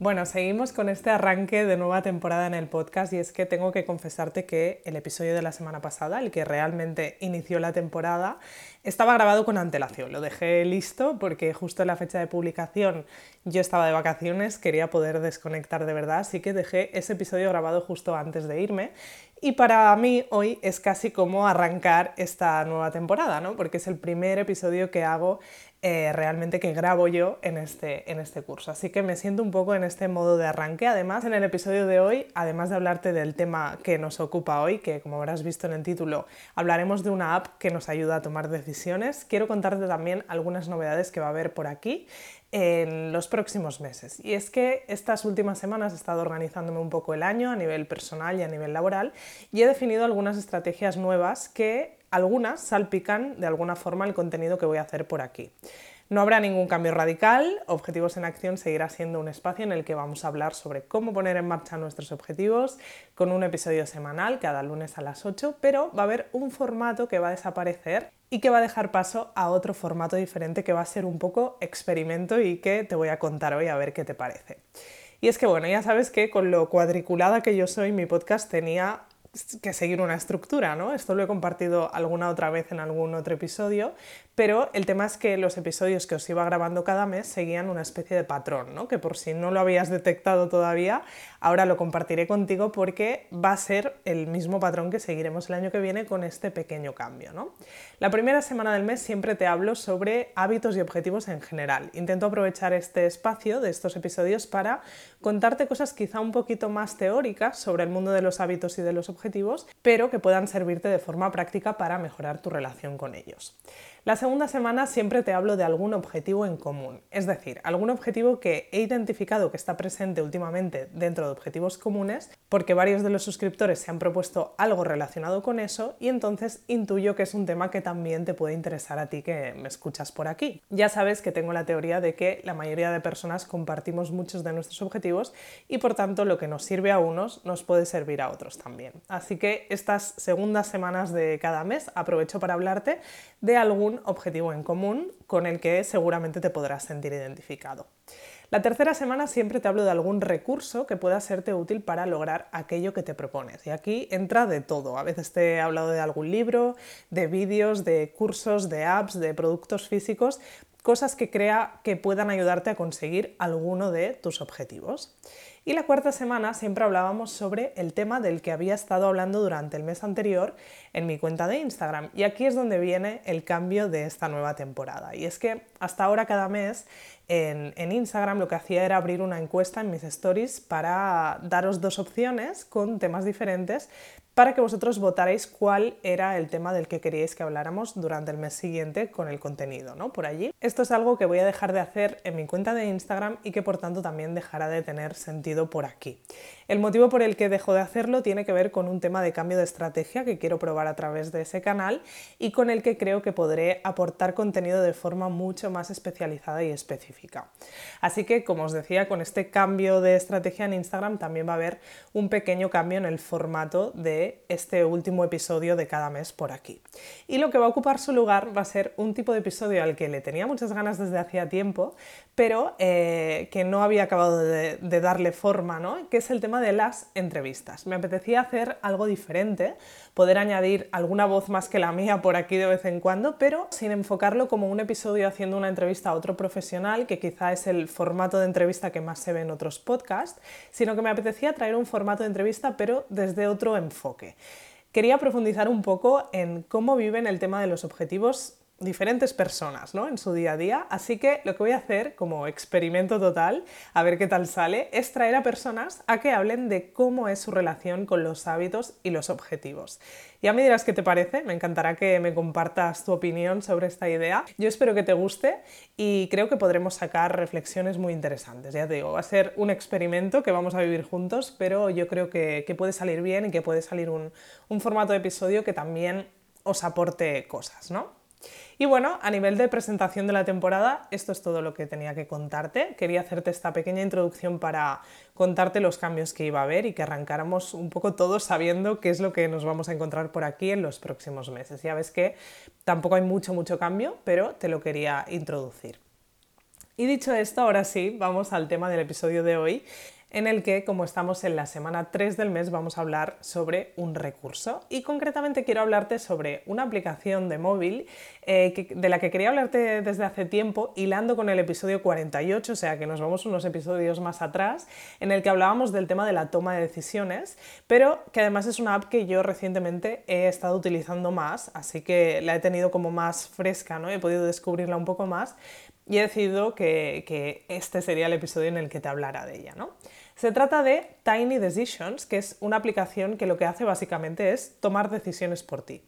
Bueno, seguimos con este arranque de nueva temporada en el podcast y es que tengo que confesarte que el episodio de la semana pasada, el que realmente inició la temporada, estaba grabado con antelación. Lo dejé listo porque justo en la fecha de publicación yo estaba de vacaciones, quería poder desconectar de verdad, así que dejé ese episodio grabado justo antes de irme. Y para mí hoy es casi como arrancar esta nueva temporada, ¿no? Porque es el primer episodio que hago eh, realmente que grabo yo en este, en este curso. Así que me siento un poco en este modo de arranque. Además, en el episodio de hoy, además de hablarte del tema que nos ocupa hoy, que como habrás visto en el título, hablaremos de una app que nos ayuda a tomar decisiones, quiero contarte también algunas novedades que va a haber por aquí en los próximos meses. Y es que estas últimas semanas he estado organizándome un poco el año a nivel personal y a nivel laboral y he definido algunas estrategias nuevas que algunas salpican de alguna forma el contenido que voy a hacer por aquí. No habrá ningún cambio radical, Objetivos en Acción seguirá siendo un espacio en el que vamos a hablar sobre cómo poner en marcha nuestros objetivos con un episodio semanal cada lunes a las 8, pero va a haber un formato que va a desaparecer y que va a dejar paso a otro formato diferente que va a ser un poco experimento y que te voy a contar hoy a ver qué te parece. Y es que bueno, ya sabes que con lo cuadriculada que yo soy, mi podcast tenía que seguir una estructura, ¿no? Esto lo he compartido alguna otra vez en algún otro episodio, pero el tema es que los episodios que os iba grabando cada mes seguían una especie de patrón, ¿no? Que por si no lo habías detectado todavía, ahora lo compartiré contigo porque va a ser el mismo patrón que seguiremos el año que viene con este pequeño cambio, ¿no? La primera semana del mes siempre te hablo sobre hábitos y objetivos en general. Intento aprovechar este espacio de estos episodios para contarte cosas quizá un poquito más teóricas sobre el mundo de los hábitos y de los objetivos pero que puedan servirte de forma práctica para mejorar tu relación con ellos. La segunda semana siempre te hablo de algún objetivo en común, es decir, algún objetivo que he identificado que está presente últimamente dentro de objetivos comunes, porque varios de los suscriptores se han propuesto algo relacionado con eso y entonces intuyo que es un tema que también te puede interesar a ti que me escuchas por aquí. Ya sabes que tengo la teoría de que la mayoría de personas compartimos muchos de nuestros objetivos y por tanto lo que nos sirve a unos nos puede servir a otros también. Así que estas segundas semanas de cada mes aprovecho para hablarte de algún objetivo en común con el que seguramente te podrás sentir identificado. La tercera semana siempre te hablo de algún recurso que pueda serte útil para lograr aquello que te propones. Y aquí entra de todo. A veces te he hablado de algún libro, de vídeos, de cursos, de apps, de productos físicos, cosas que crea que puedan ayudarte a conseguir alguno de tus objetivos. Y la cuarta semana siempre hablábamos sobre el tema del que había estado hablando durante el mes anterior en mi cuenta de Instagram. Y aquí es donde viene el cambio de esta nueva temporada. Y es que hasta ahora cada mes en, Instagram lo que hacía era abrir una encuesta en mis stories para daros dos opciones con temas diferentes para que vosotros votarais cuál era el tema del que queríais que habláramos durante el mes siguiente con el contenido, ¿no? Por allí. Esto es algo que voy a dejar de hacer en mi cuenta de Instagram y que por tanto también dejará de tener sentido por aquí. El motivo por el que dejo de hacerlo tiene que ver con un tema de cambio de estrategia que quiero probar a través de ese canal y con el que creo que podré aportar contenido de forma mucho más especializada y específica. Así que, como os decía, con este cambio de estrategia en Instagram también va a haber un pequeño cambio en el formato de este último episodio de cada mes por aquí. Y lo que va a ocupar su lugar va a ser un tipo de episodio al que le tenía muchas ganas desde hacía tiempo, pero eh, que no había acabado de, de darle forma, ¿no? que es el tema de las entrevistas. Me apetecía hacer algo diferente, poder añadir alguna voz más que la mía por aquí de vez en cuando, pero sin enfocarlo como un episodio haciendo una entrevista a otro profesional, que quizá es el formato de entrevista que más se ve en otros podcasts, sino que me apetecía traer un formato de entrevista pero desde otro enfoque. Quería profundizar un poco en cómo viven el tema de los objetivos diferentes personas ¿no? en su día a día. Así que lo que voy a hacer como experimento total, a ver qué tal sale, es traer a personas a que hablen de cómo es su relación con los hábitos y los objetivos. Ya me dirás qué te parece, me encantará que me compartas tu opinión sobre esta idea. Yo espero que te guste y creo que podremos sacar reflexiones muy interesantes. Ya te digo, va a ser un experimento que vamos a vivir juntos, pero yo creo que, puede salir bien y que puede salir un, un formato de episodio que también os aporte cosas, ¿no? Y bueno, a nivel de presentación de la temporada, esto es todo lo que tenía que contarte. Quería hacerte esta pequeña introducción para contarte los cambios que iba a haber y que arrancáramos un poco todos sabiendo qué es lo que nos vamos a encontrar por aquí en los próximos meses. Ya ves que tampoco hay mucho, mucho cambio, pero te lo quería introducir. Y dicho esto, ahora sí, vamos al tema del episodio de hoy en el que, como estamos en la semana 3 del mes, vamos a hablar sobre un recurso. Y concretamente quiero hablarte sobre una aplicación de móvil eh, de la que quería hablarte desde hace tiempo, hilando con el episodio 48, o sea que nos vamos unos episodios más atrás, en el que hablábamos del tema de la toma de decisiones, pero que además es una app que yo recientemente he estado utilizando más, así que la he tenido como más fresca, ¿no? He podido descubrirla un poco más y he decidido que, este sería el episodio en el que te hablara de ella. ¿no? Se trata de Tiny Decisions, que es una aplicación que lo que hace básicamente es tomar decisiones por ti.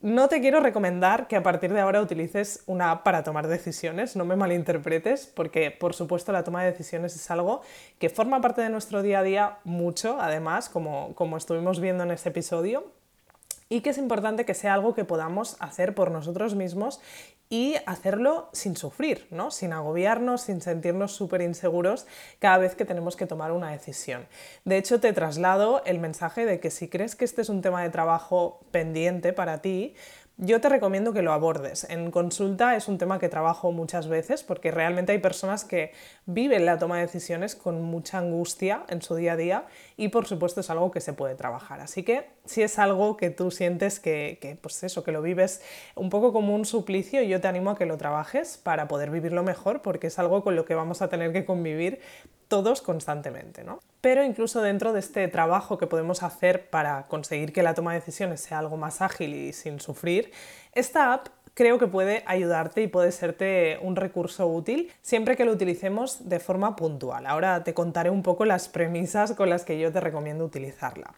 No te quiero recomendar que a partir de ahora utilices una app para tomar decisiones, no me malinterpretes, porque por supuesto la toma de decisiones es algo que forma parte de nuestro día a día mucho, además, como, como estuvimos viendo en este episodio, y que es importante que sea algo que podamos hacer por nosotros mismos y hacerlo sin sufrir, ¿no? sin agobiarnos, sin sentirnos súper inseguros cada vez que tenemos que tomar una decisión. De hecho, te traslado el mensaje de que si crees que este es un tema de trabajo pendiente para ti, yo te recomiendo que lo abordes. En consulta es un tema que trabajo muchas veces porque realmente hay personas que viven la toma de decisiones con mucha angustia en su día a día y por supuesto es algo que se puede trabajar. Así que si es algo que tú sientes que, pues eso, que lo vives un poco como un suplicio, yo te animo a que lo trabajes para poder vivirlo mejor porque es algo con lo que vamos a tener que convivir todos constantemente. ¿no? Pero incluso dentro de este trabajo que podemos hacer para conseguir que la toma de decisiones sea algo más ágil y sin sufrir, esta app creo que puede ayudarte y puede serte un recurso útil siempre que lo utilicemos de forma puntual. Ahora te contaré un poco las premisas con las que yo te recomiendo utilizarla.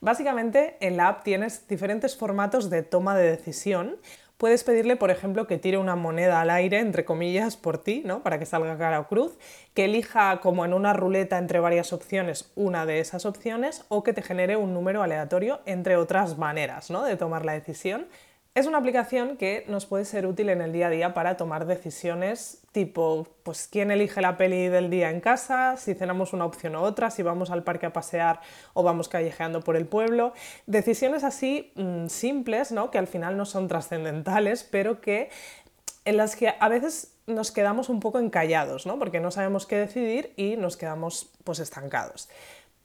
Básicamente en la app tienes diferentes formatos de toma de decisión Puedes pedirle, por ejemplo, que tire una moneda al aire, entre comillas, por ti, ¿no? Para que salga cara o cruz, que elija como en una ruleta entre varias opciones una de esas opciones o que te genere un número aleatorio, entre otras maneras, ¿no? De tomar la decisión. Es una aplicación que nos puede ser útil en el día a día para tomar decisiones tipo, pues quién elige la peli del día en casa, si cenamos una opción u otra, si vamos al parque a pasear o vamos callejeando por el pueblo. Decisiones así mm, simples, ¿no? Que al final no son trascendentales, pero que en las que a veces nos quedamos un poco encallados, ¿no? Porque no sabemos qué decidir y nos quedamos pues estancados.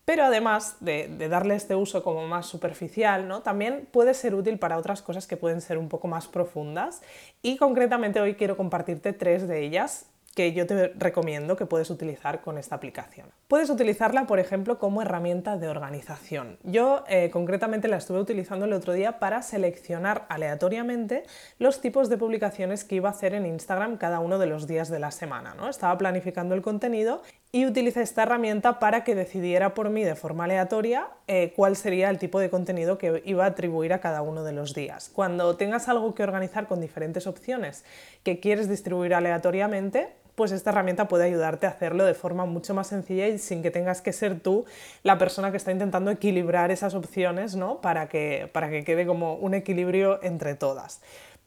Pero además de, darle este uso como más superficial, ¿no? también puede ser útil para otras cosas que pueden ser un poco más profundas y concretamente hoy quiero compartirte tres de ellas que yo te recomiendo que puedes utilizar con esta aplicación. Puedes utilizarla, por ejemplo, como herramienta de organización. Yo eh, concretamente la estuve utilizando el otro día para seleccionar aleatoriamente los tipos de publicaciones que iba a hacer en Instagram cada uno de los días de la semana. ¿no? Estaba planificando el contenido y utilicé esta herramienta para que decidiera por mí de forma aleatoria eh, cuál sería el tipo de contenido que iba a atribuir a cada uno de los días. Cuando tengas algo que organizar con diferentes opciones que quieres distribuir aleatoriamente, pues esta herramienta puede ayudarte a hacerlo de forma mucho más sencilla y sin que tengas que ser tú la persona que está intentando equilibrar esas opciones, ¿no? Para que, para que quede como un equilibrio entre todas.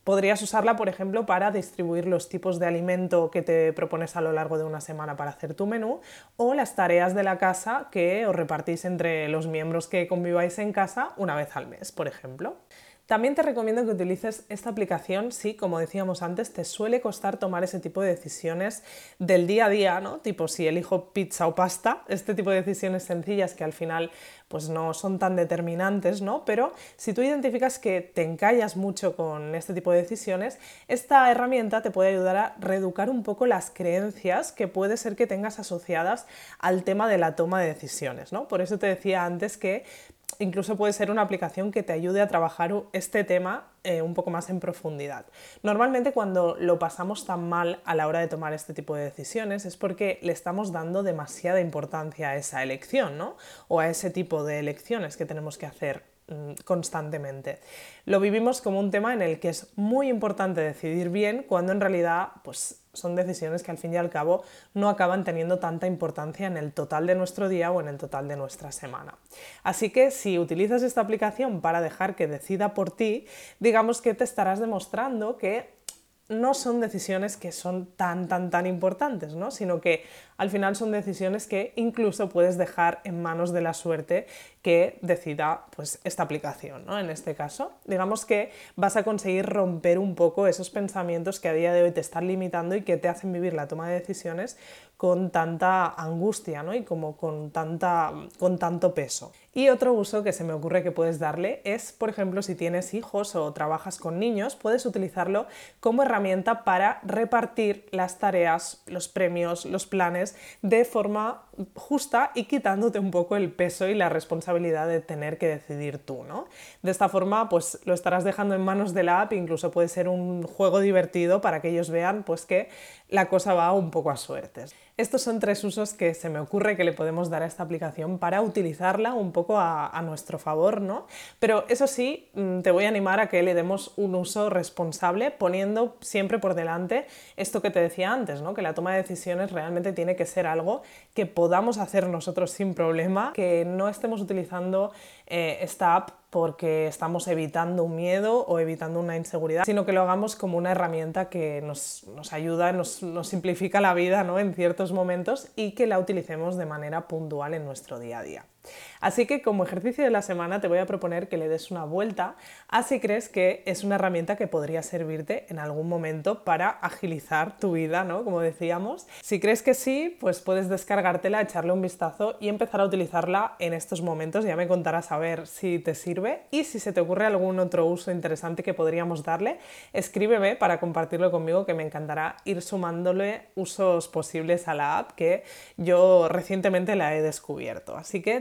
Podrías usarla, por ejemplo, para distribuir los tipos de alimento que te propones a lo largo de una semana para hacer tu menú o las tareas de la casa que os repartís entre los miembros que conviváis en casa una vez al mes, por ejemplo. También te recomiendo que utilices esta aplicación si, como decíamos antes, te suele costar tomar ese tipo de decisiones del día a día, ¿no? Tipo si elijo pizza o pasta, este tipo de decisiones sencillas que al final pues no son tan determinantes, ¿no? Pero si tú identificas que te encallas mucho con este tipo de decisiones, esta herramienta te puede ayudar a reeducar un poco las creencias que puede ser que tengas asociadas al tema de la toma de decisiones, ¿no? Por eso te decía antes que incluso puede ser una aplicación que te ayude a trabajar este tema eh, un poco más en profundidad. Normalmente cuando lo pasamos tan mal a la hora de tomar este tipo de decisiones es porque le estamos dando demasiada importancia a esa elección, ¿no? O a ese tipo de elecciones que tenemos que hacer constantemente. Lo vivimos como un tema en el que es muy importante decidir bien cuando en realidad pues son decisiones que al fin y al cabo no acaban teniendo tanta importancia en el total de nuestro día o en el total de nuestra semana. Así que si utilizas esta aplicación para dejar que decida por ti, digamos que te estarás demostrando que no son decisiones que son tan, tan, tan importantes, ¿no? sino que al final son decisiones que incluso puedes dejar en manos de la suerte que decida pues, esta aplicación. ¿no? En este caso, digamos que vas a conseguir romper un poco esos pensamientos que a día de hoy te están limitando y que te hacen vivir la toma de decisiones con tanta angustia ¿no? y como con, tanta, con tanto peso. Y otro uso que se me ocurre que puedes darle es, por ejemplo, si tienes hijos o trabajas con niños, puedes utilizarlo como herramienta para repartir las tareas, los premios, los planes de forma justa y quitándote un poco el peso y la responsabilidad de tener que decidir tú, ¿no? De esta forma, pues lo estarás dejando en manos de la app, incluso puede ser un juego divertido para que ellos vean pues que la cosa va un poco a suertes. Estos son tres usos que se me ocurre que le podemos dar a esta aplicación para utilizarla un poco a, nuestro favor, ¿no? Pero eso sí, mm, te voy a animar a que le demos un uso responsable poniendo siempre por delante esto que te decía antes, ¿no? Que la toma de decisiones realmente tiene que ser algo que podamos hacer nosotros sin problema, que no estemos utilizando eh, esta app porque estamos evitando un miedo o evitando una inseguridad, sino que lo hagamos como una herramienta que nos, ayuda, nos, nos, simplifica la vida ¿no? en ciertos momentos y que la utilicemos de manera puntual en nuestro día a día. Así que como ejercicio de la semana te voy a proponer que le des una vuelta a si crees que es una herramienta que podría servirte en algún momento para agilizar tu vida, ¿no? Como decíamos. Si crees que sí, pues puedes descargártela, echarle un vistazo y empezar a utilizarla en estos momentos. Ya me contarás a ver si te sirve y si se te ocurre algún otro uso interesante que podríamos darle, escríbeme para compartirlo conmigo que me encantará ir sumándole usos posibles a la app que yo recientemente la he descubierto. Así que